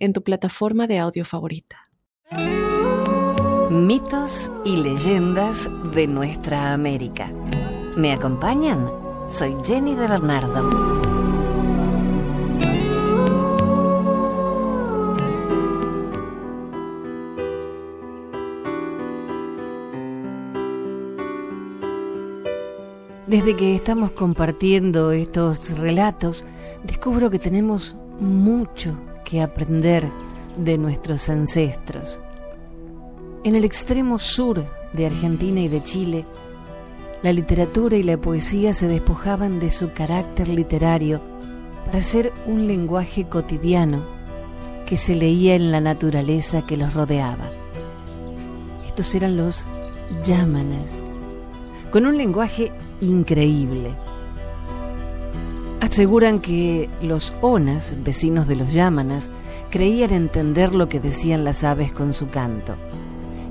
en tu plataforma de audio favorita. Mitos y leyendas de nuestra América. ¿Me acompañan? Soy Jenny de Bernardo. Desde que estamos compartiendo estos relatos, descubro que tenemos mucho que aprender de nuestros ancestros. En el extremo sur de Argentina y de Chile, la literatura y la poesía se despojaban de su carácter literario para ser un lenguaje cotidiano que se leía en la naturaleza que los rodeaba. Estos eran los yámanas, con un lenguaje increíble Aseguran que los onas, vecinos de los yámanas, creían entender lo que decían las aves con su canto.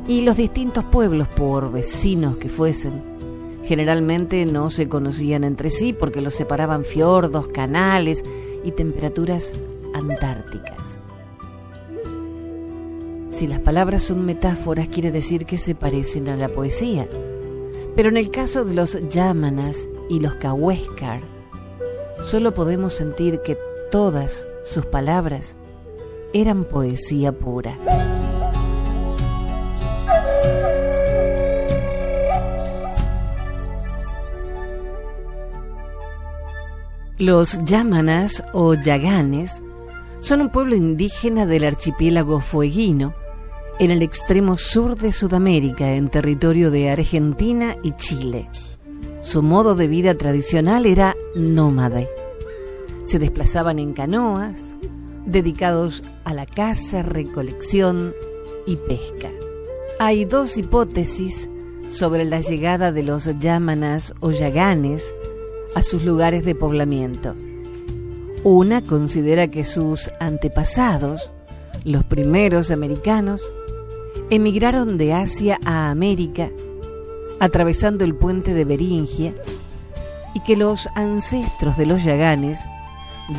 Y los distintos pueblos, por vecinos que fuesen, generalmente no se conocían entre sí porque los separaban fiordos, canales y temperaturas antárticas. Si las palabras son metáforas, quiere decir que se parecen a la poesía. Pero en el caso de los yámanas y los cahuéscar, solo podemos sentir que todas sus palabras eran poesía pura. Los yámanas o yaganes son un pueblo indígena del archipiélago fueguino en el extremo sur de Sudamérica, en territorio de Argentina y Chile. Su modo de vida tradicional era nómade. Se desplazaban en canoas, dedicados a la caza, recolección y pesca. Hay dos hipótesis sobre la llegada de los yámanas o yaganes a sus lugares de poblamiento. Una considera que sus antepasados, los primeros americanos, emigraron de Asia a América atravesando el puente de Beringia y que los ancestros de los yaganes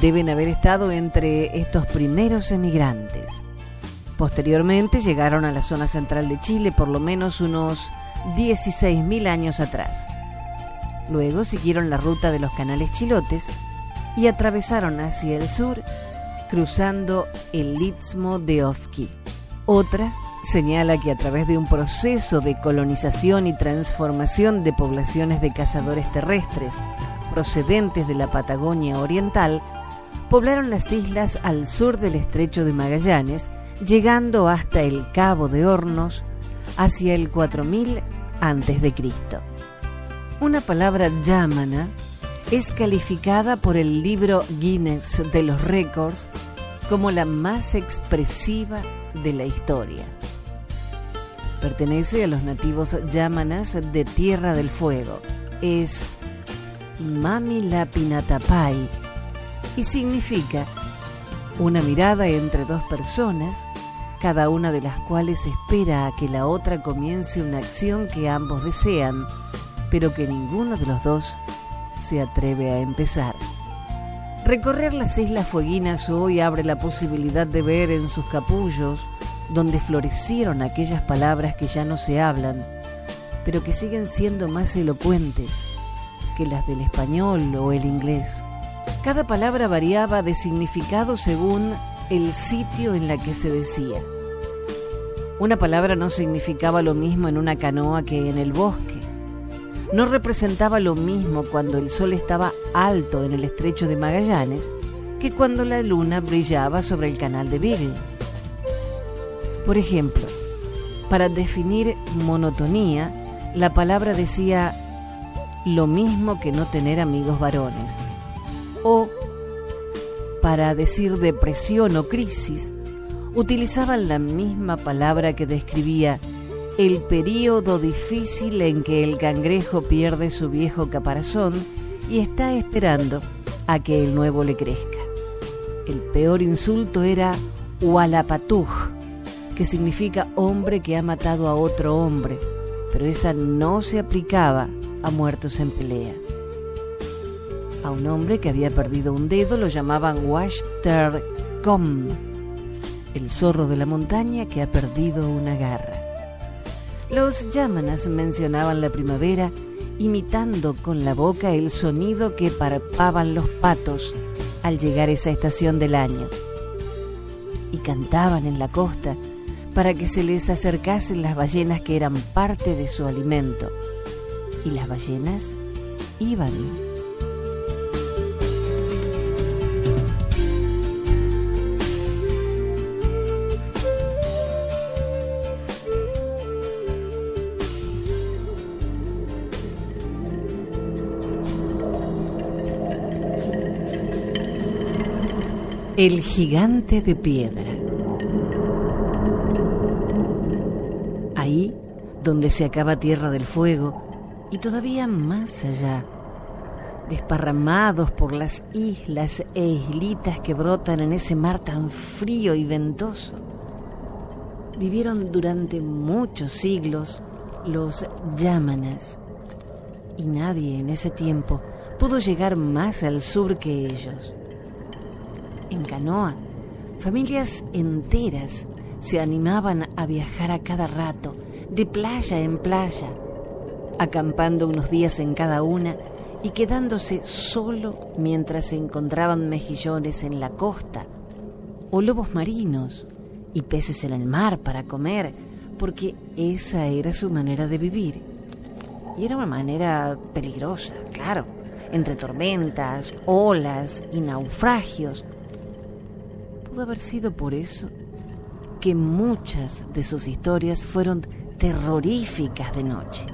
deben haber estado entre estos primeros emigrantes. Posteriormente llegaron a la zona central de Chile por lo menos unos 16.000 años atrás. Luego siguieron la ruta de los canales chilotes y atravesaron hacia el sur cruzando el Istmo de Ofki. Otra señala que a través de un proceso de colonización y transformación de poblaciones de cazadores terrestres procedentes de la Patagonia Oriental, poblaron las islas al sur del estrecho de Magallanes, llegando hasta el Cabo de Hornos hacia el 4000 a.C. Una palabra yámana es calificada por el libro Guinness de los Récords como la más expresiva de la historia. Pertenece a los nativos yámanas de Tierra del Fuego. Es Mami Lapinatapai y significa una mirada entre dos personas, cada una de las cuales espera a que la otra comience una acción que ambos desean, pero que ninguno de los dos se atreve a empezar. Recorrer las islas fueguinas hoy abre la posibilidad de ver en sus capullos donde florecieron aquellas palabras que ya no se hablan, pero que siguen siendo más elocuentes que las del español o el inglés. Cada palabra variaba de significado según el sitio en la que se decía. Una palabra no significaba lo mismo en una canoa que en el bosque. No representaba lo mismo cuando el sol estaba alto en el estrecho de Magallanes que cuando la luna brillaba sobre el canal de Beagle. Por ejemplo, para definir monotonía, la palabra decía lo mismo que no tener amigos varones. O para decir depresión o crisis, utilizaban la misma palabra que describía el período difícil en que el cangrejo pierde su viejo caparazón y está esperando a que el nuevo le crezca. El peor insulto era Walapatuj, que significa hombre que ha matado a otro hombre, pero esa no se aplicaba a muertos en pelea. A un hombre que había perdido un dedo lo llamaban Washter Kom, el zorro de la montaña que ha perdido una garra. Los yámanas mencionaban la primavera imitando con la boca el sonido que parpaban los patos al llegar a esa estación del año. Y cantaban en la costa para que se les acercasen las ballenas que eran parte de su alimento. Y las ballenas iban. El gigante de piedra. Donde se acaba Tierra del Fuego, y todavía más allá, desparramados por las islas e islitas que brotan en ese mar tan frío y ventoso, vivieron durante muchos siglos los Yámanas, y nadie en ese tiempo pudo llegar más al sur que ellos en canoa. Familias enteras se animaban a viajar a cada rato, de playa en playa, acampando unos días en cada una y quedándose solo mientras se encontraban mejillones en la costa, o lobos marinos y peces en el mar para comer, porque esa era su manera de vivir. Y era una manera peligrosa, claro, entre tormentas, olas y naufragios, Pudo haber sido por eso que muchas de sus historias fueron terroríficas de noche.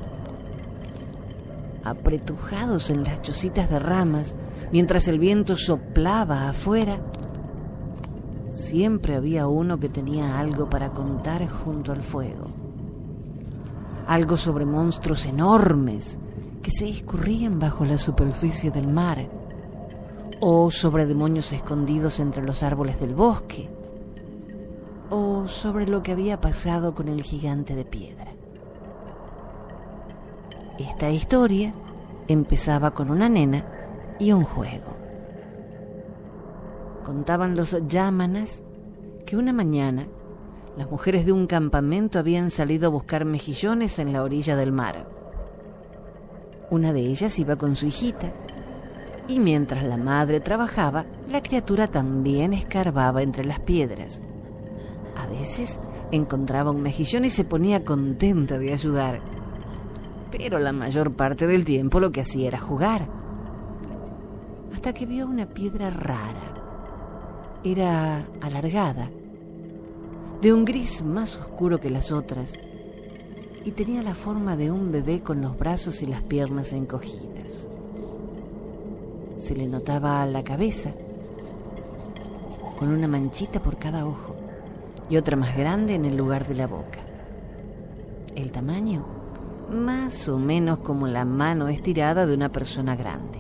Apretujados en las chocitas de ramas, mientras el viento soplaba afuera, siempre había uno que tenía algo para contar junto al fuego. Algo sobre monstruos enormes que se escurrían bajo la superficie del mar o sobre demonios escondidos entre los árboles del bosque, o sobre lo que había pasado con el gigante de piedra. Esta historia empezaba con una nena y un juego. Contaban los yámanas que una mañana las mujeres de un campamento habían salido a buscar mejillones en la orilla del mar. Una de ellas iba con su hijita y mientras la madre trabajaba, la criatura también escarbaba entre las piedras. A veces encontraba un mejillón y se ponía contenta de ayudar. Pero la mayor parte del tiempo lo que hacía era jugar. Hasta que vio una piedra rara. Era alargada, de un gris más oscuro que las otras, y tenía la forma de un bebé con los brazos y las piernas encogidas se le notaba la cabeza, con una manchita por cada ojo y otra más grande en el lugar de la boca. El tamaño, más o menos como la mano estirada de una persona grande.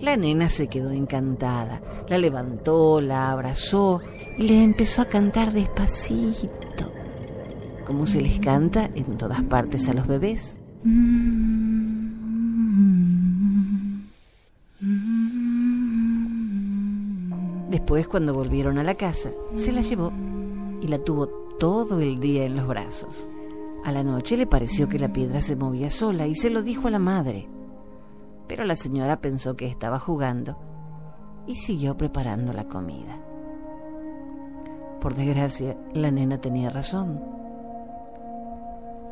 La nena se quedó encantada, la levantó, la abrazó y le empezó a cantar despacito, como se les canta en todas partes a los bebés. Después, cuando volvieron a la casa, se la llevó y la tuvo todo el día en los brazos. A la noche le pareció que la piedra se movía sola y se lo dijo a la madre. Pero la señora pensó que estaba jugando y siguió preparando la comida. Por desgracia, la nena tenía razón.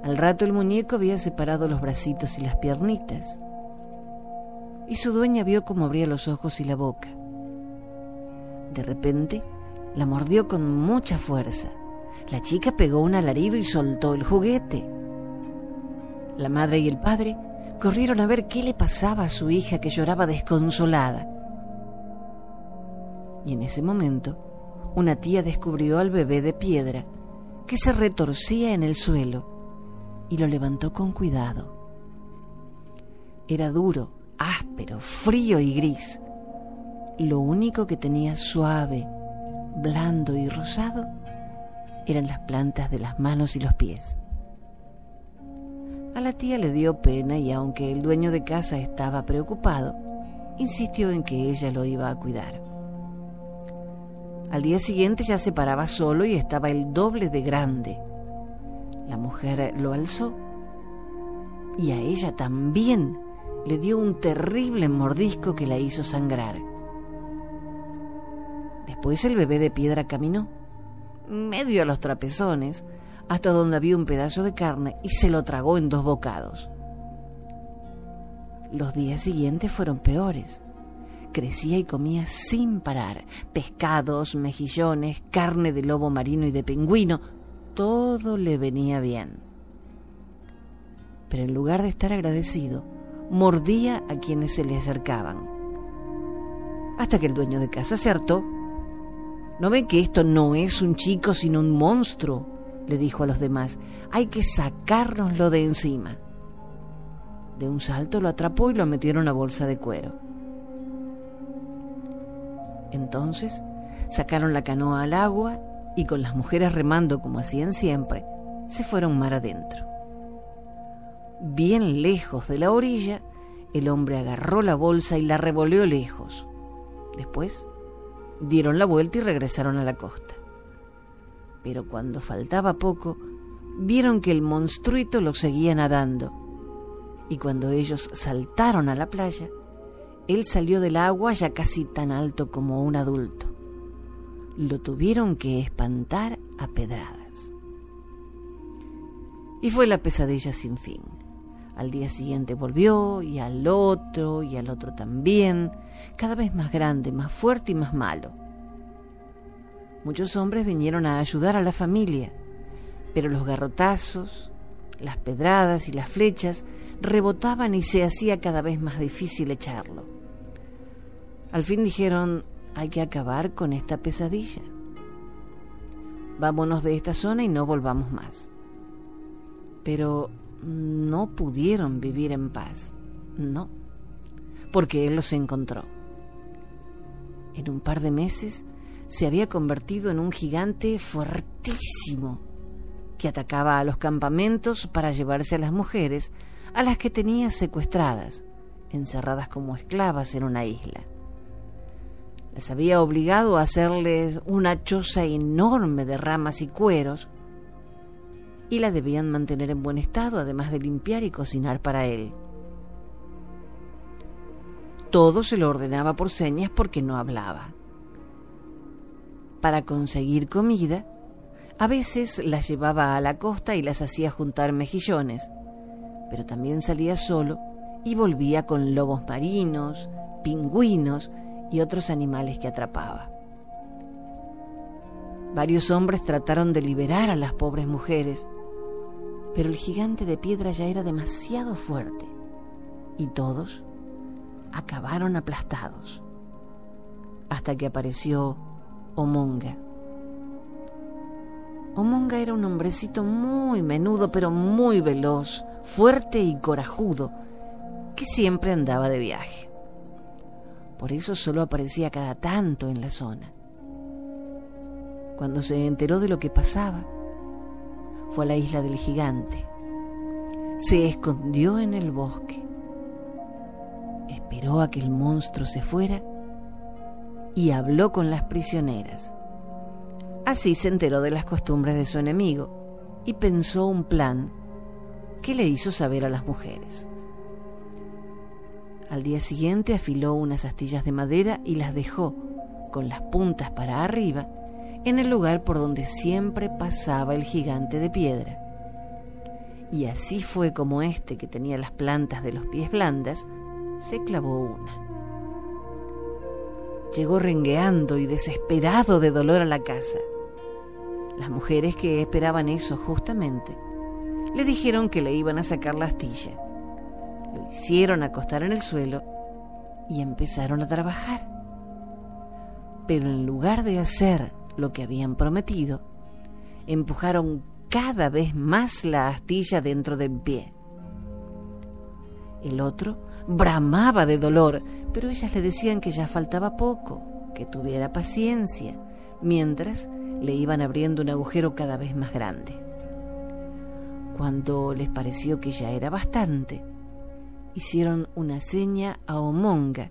Al rato el muñeco había separado los bracitos y las piernitas, y su dueña vio cómo abría los ojos y la boca. De repente, la mordió con mucha fuerza. La chica pegó un alarido y soltó el juguete. La madre y el padre corrieron a ver qué le pasaba a su hija que lloraba desconsolada. Y en ese momento, una tía descubrió al bebé de piedra que se retorcía en el suelo y lo levantó con cuidado. Era duro, áspero, frío y gris. Lo único que tenía suave, blando y rosado eran las plantas de las manos y los pies. A la tía le dio pena y aunque el dueño de casa estaba preocupado, insistió en que ella lo iba a cuidar. Al día siguiente ya se paraba solo y estaba el doble de grande. La mujer lo alzó y a ella también le dio un terrible mordisco que la hizo sangrar. Después el bebé de piedra caminó, medio a los trapezones, hasta donde había un pedazo de carne y se lo tragó en dos bocados. Los días siguientes fueron peores crecía y comía sin parar. Pescados, mejillones, carne de lobo marino y de pingüino. Todo le venía bien. Pero en lugar de estar agradecido, mordía a quienes se le acercaban. Hasta que el dueño de casa se hartó. ¿No ven que esto no es un chico sino un monstruo? le dijo a los demás. Hay que sacárnoslo de encima. De un salto lo atrapó y lo metió en una bolsa de cuero. Entonces sacaron la canoa al agua y con las mujeres remando como hacían siempre, se fueron mar adentro. Bien lejos de la orilla, el hombre agarró la bolsa y la revolvió lejos. Después dieron la vuelta y regresaron a la costa. Pero cuando faltaba poco, vieron que el monstruito lo seguía nadando. Y cuando ellos saltaron a la playa, él salió del agua ya casi tan alto como un adulto. Lo tuvieron que espantar a pedradas. Y fue la pesadilla sin fin. Al día siguiente volvió y al otro y al otro también, cada vez más grande, más fuerte y más malo. Muchos hombres vinieron a ayudar a la familia, pero los garrotazos, las pedradas y las flechas rebotaban y se hacía cada vez más difícil echarlo. Al fin dijeron, hay que acabar con esta pesadilla. Vámonos de esta zona y no volvamos más. Pero no pudieron vivir en paz, no, porque él los encontró. En un par de meses se había convertido en un gigante fuertísimo que atacaba a los campamentos para llevarse a las mujeres a las que tenía secuestradas, encerradas como esclavas en una isla. Les había obligado a hacerles una choza enorme de ramas y cueros y la debían mantener en buen estado, además de limpiar y cocinar para él. Todo se lo ordenaba por señas porque no hablaba. Para conseguir comida, a veces las llevaba a la costa y las hacía juntar mejillones, pero también salía solo y volvía con lobos marinos, pingüinos y otros animales que atrapaba. Varios hombres trataron de liberar a las pobres mujeres, pero el gigante de piedra ya era demasiado fuerte y todos acabaron aplastados hasta que apareció Omonga. Omonga era un hombrecito muy menudo pero muy veloz, fuerte y corajudo, que siempre andaba de viaje. Por eso solo aparecía cada tanto en la zona. Cuando se enteró de lo que pasaba, fue a la isla del gigante. Se escondió en el bosque. Esperó a que el monstruo se fuera y habló con las prisioneras. Así se enteró de las costumbres de su enemigo y pensó un plan que le hizo saber a las mujeres. Al día siguiente afiló unas astillas de madera y las dejó, con las puntas para arriba, en el lugar por donde siempre pasaba el gigante de piedra. Y así fue como este, que tenía las plantas de los pies blandas, se clavó una. Llegó rengueando y desesperado de dolor a la casa. Las mujeres que esperaban eso justamente le dijeron que le iban a sacar la astilla lo hicieron acostar en el suelo y empezaron a trabajar. Pero en lugar de hacer lo que habían prometido, empujaron cada vez más la astilla dentro del pie. El otro bramaba de dolor, pero ellas le decían que ya faltaba poco, que tuviera paciencia, mientras le iban abriendo un agujero cada vez más grande. Cuando les pareció que ya era bastante, hicieron una seña a Omonga,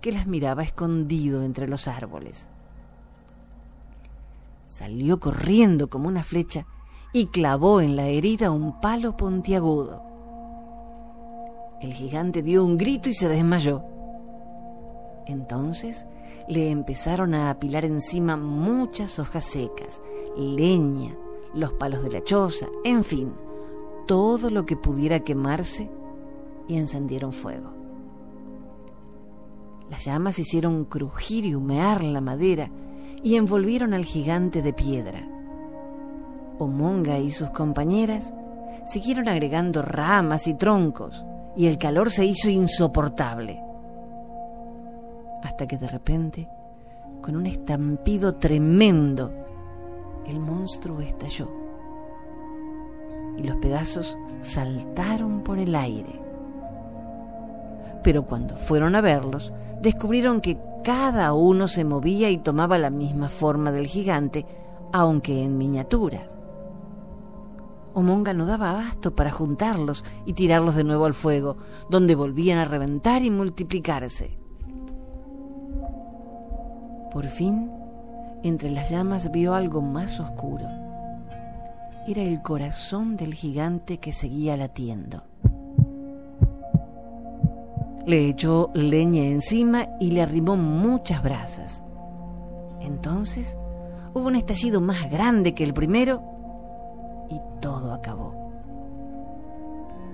que las miraba escondido entre los árboles. Salió corriendo como una flecha y clavó en la herida un palo pontiagudo. El gigante dio un grito y se desmayó. Entonces le empezaron a apilar encima muchas hojas secas, leña, los palos de la choza, en fin, todo lo que pudiera quemarse y encendieron fuego. Las llamas hicieron crujir y humear la madera y envolvieron al gigante de piedra. Omonga y sus compañeras siguieron agregando ramas y troncos y el calor se hizo insoportable. Hasta que de repente, con un estampido tremendo, el monstruo estalló y los pedazos saltaron por el aire. Pero cuando fueron a verlos, descubrieron que cada uno se movía y tomaba la misma forma del gigante, aunque en miniatura. Omonga no daba abasto para juntarlos y tirarlos de nuevo al fuego, donde volvían a reventar y multiplicarse. Por fin, entre las llamas vio algo más oscuro. Era el corazón del gigante que seguía latiendo. Le echó leña encima y le arrimó muchas brasas. Entonces hubo un estallido más grande que el primero y todo acabó.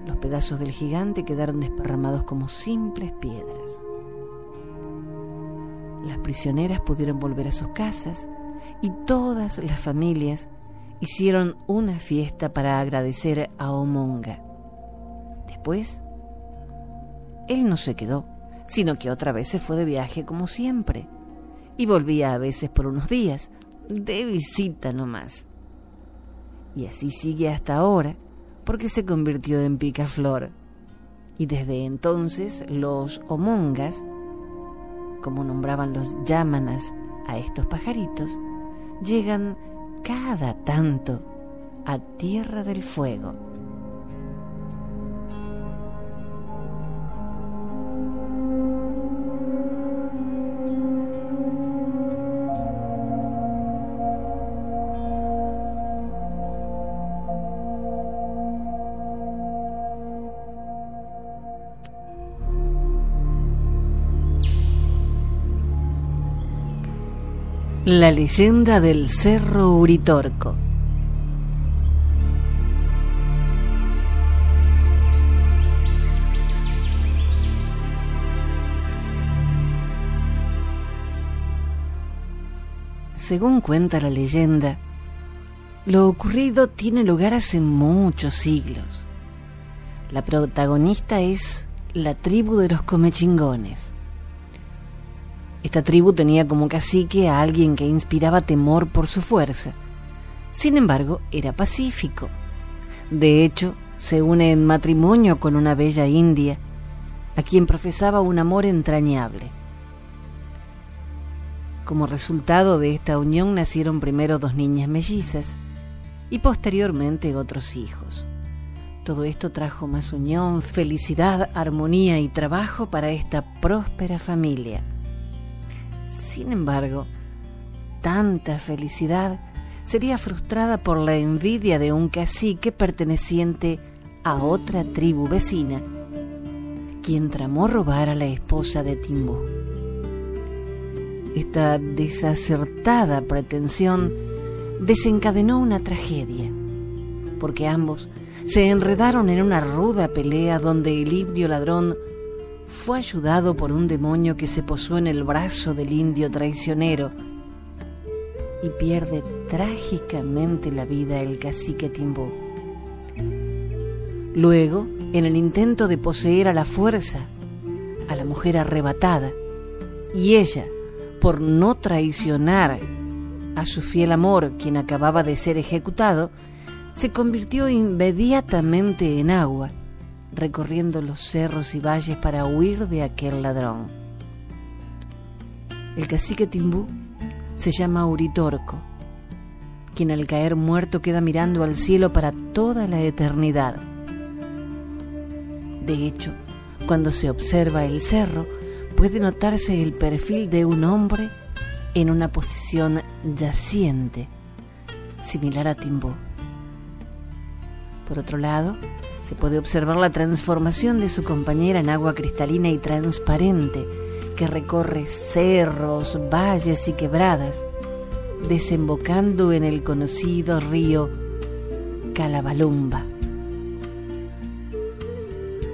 Los pedazos del gigante quedaron desparramados como simples piedras. Las prisioneras pudieron volver a sus casas y todas las familias hicieron una fiesta para agradecer a Omonga. Después, él no se quedó, sino que otra vez se fue de viaje como siempre y volvía a veces por unos días, de visita nomás y así sigue hasta ahora porque se convirtió en picaflor. Y desde entonces los omongas, como nombraban los yámanas a estos pajaritos, llegan cada tanto a Tierra del Fuego. La leyenda del Cerro Uritorco. Según cuenta la leyenda, lo ocurrido tiene lugar hace muchos siglos. La protagonista es la tribu de los comechingones esta tribu tenía como cacique a alguien que inspiraba temor por su fuerza. Sin embargo, era pacífico. De hecho, se une en matrimonio con una bella india, a quien profesaba un amor entrañable. Como resultado de esta unión nacieron primero dos niñas mellizas y posteriormente otros hijos. Todo esto trajo más unión, felicidad, armonía y trabajo para esta próspera familia. Sin embargo, tanta felicidad sería frustrada por la envidia de un cacique perteneciente a otra tribu vecina, quien tramó robar a la esposa de Timbú. Esta desacertada pretensión desencadenó una tragedia, porque ambos se enredaron en una ruda pelea donde el indio ladrón fue ayudado por un demonio que se posó en el brazo del indio traicionero y pierde trágicamente la vida el cacique Timbó. Luego, en el intento de poseer a la fuerza a la mujer arrebatada, y ella, por no traicionar a su fiel amor, quien acababa de ser ejecutado, se convirtió inmediatamente en agua, recorriendo los cerros y valles para huir de aquel ladrón. El cacique Timbú se llama Uritorco, quien al caer muerto queda mirando al cielo para toda la eternidad. De hecho, cuando se observa el cerro, puede notarse el perfil de un hombre en una posición yaciente, similar a Timbú. Por otro lado, se puede observar la transformación de su compañera en agua cristalina y transparente que recorre cerros, valles y quebradas, desembocando en el conocido río Calabalumba.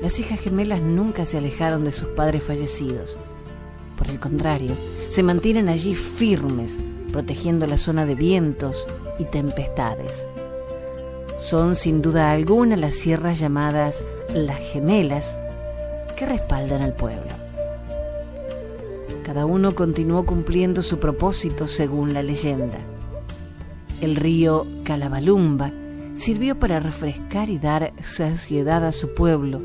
Las hijas gemelas nunca se alejaron de sus padres fallecidos. Por el contrario, se mantienen allí firmes, protegiendo la zona de vientos y tempestades. Son sin duda alguna las sierras llamadas las gemelas que respaldan al pueblo. Cada uno continuó cumpliendo su propósito según la leyenda. El río Calabalumba sirvió para refrescar y dar saciedad a su pueblo,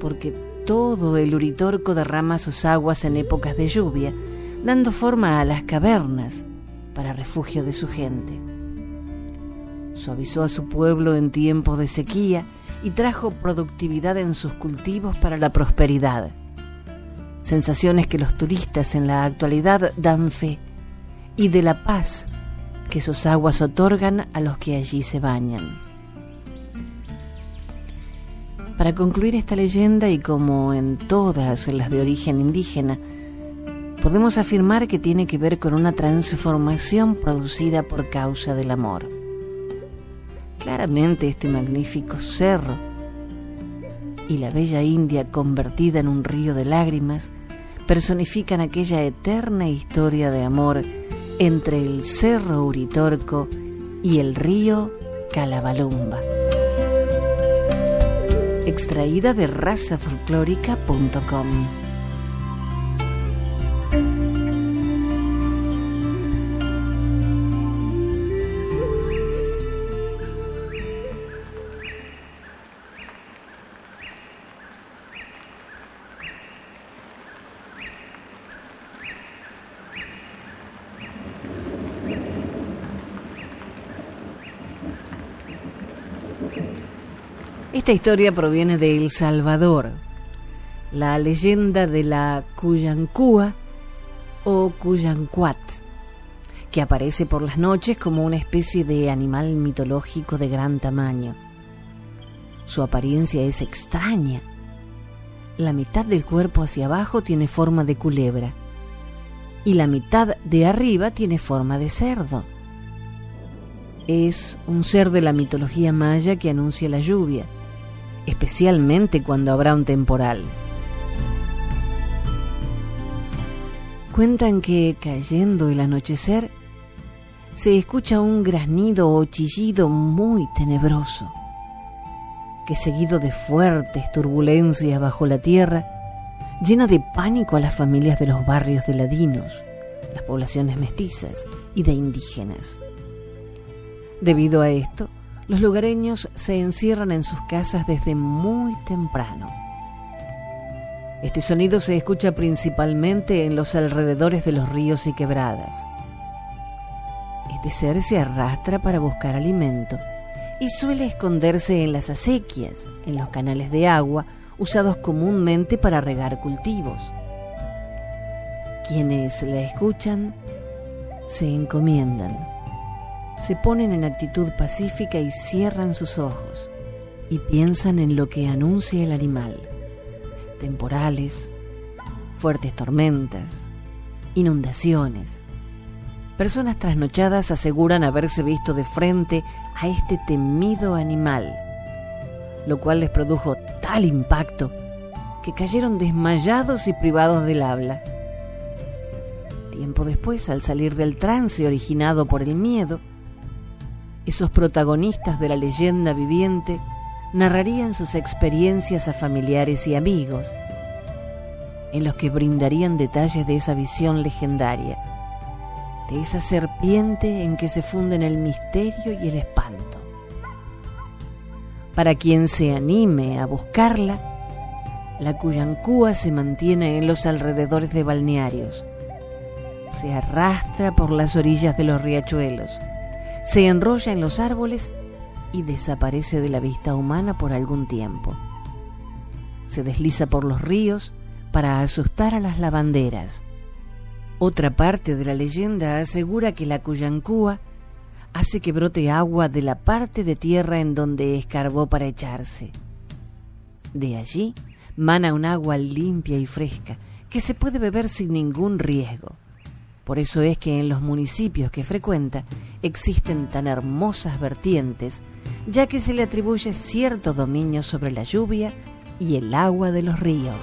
porque todo el Uritorco derrama sus aguas en épocas de lluvia, dando forma a las cavernas para refugio de su gente suavizó a su pueblo en tiempos de sequía y trajo productividad en sus cultivos para la prosperidad. Sensaciones que los turistas en la actualidad dan fe y de la paz que sus aguas otorgan a los que allí se bañan. Para concluir esta leyenda y como en todas las de origen indígena, podemos afirmar que tiene que ver con una transformación producida por causa del amor. Claramente este magnífico cerro y la bella India convertida en un río de lágrimas personifican aquella eterna historia de amor entre el cerro Uritorco y el río Calabalumba. Extraída de razafolclórica.com Esta historia proviene de El Salvador, la leyenda de la Cuyancúa o Cuyancuat, que aparece por las noches como una especie de animal mitológico de gran tamaño. Su apariencia es extraña. La mitad del cuerpo hacia abajo tiene forma de culebra y la mitad de arriba tiene forma de cerdo. Es un ser de la mitología maya que anuncia la lluvia especialmente cuando habrá un temporal. Cuentan que cayendo el anochecer se escucha un granido o chillido muy tenebroso, que seguido de fuertes turbulencias bajo la tierra, llena de pánico a las familias de los barrios de ladinos, las poblaciones mestizas y de indígenas. Debido a esto, los lugareños se encierran en sus casas desde muy temprano. Este sonido se escucha principalmente en los alrededores de los ríos y quebradas. Este ser se arrastra para buscar alimento y suele esconderse en las acequias, en los canales de agua usados comúnmente para regar cultivos. Quienes la escuchan se encomiendan se ponen en actitud pacífica y cierran sus ojos y piensan en lo que anuncia el animal. Temporales, fuertes tormentas, inundaciones. Personas trasnochadas aseguran haberse visto de frente a este temido animal, lo cual les produjo tal impacto que cayeron desmayados y privados del habla. Tiempo después, al salir del trance originado por el miedo, esos protagonistas de la leyenda viviente narrarían sus experiencias a familiares y amigos, en los que brindarían detalles de esa visión legendaria, de esa serpiente en que se funden el misterio y el espanto. Para quien se anime a buscarla, la Cuyancúa se mantiene en los alrededores de balnearios. Se arrastra por las orillas de los riachuelos, se enrolla en los árboles y desaparece de la vista humana por algún tiempo. Se desliza por los ríos para asustar a las lavanderas. Otra parte de la leyenda asegura que la Cuyancúa hace que brote agua de la parte de tierra en donde escarbó para echarse. De allí mana un agua limpia y fresca que se puede beber sin ningún riesgo. Por eso es que en los municipios que frecuenta existen tan hermosas vertientes, ya que se le atribuye cierto dominio sobre la lluvia y el agua de los ríos.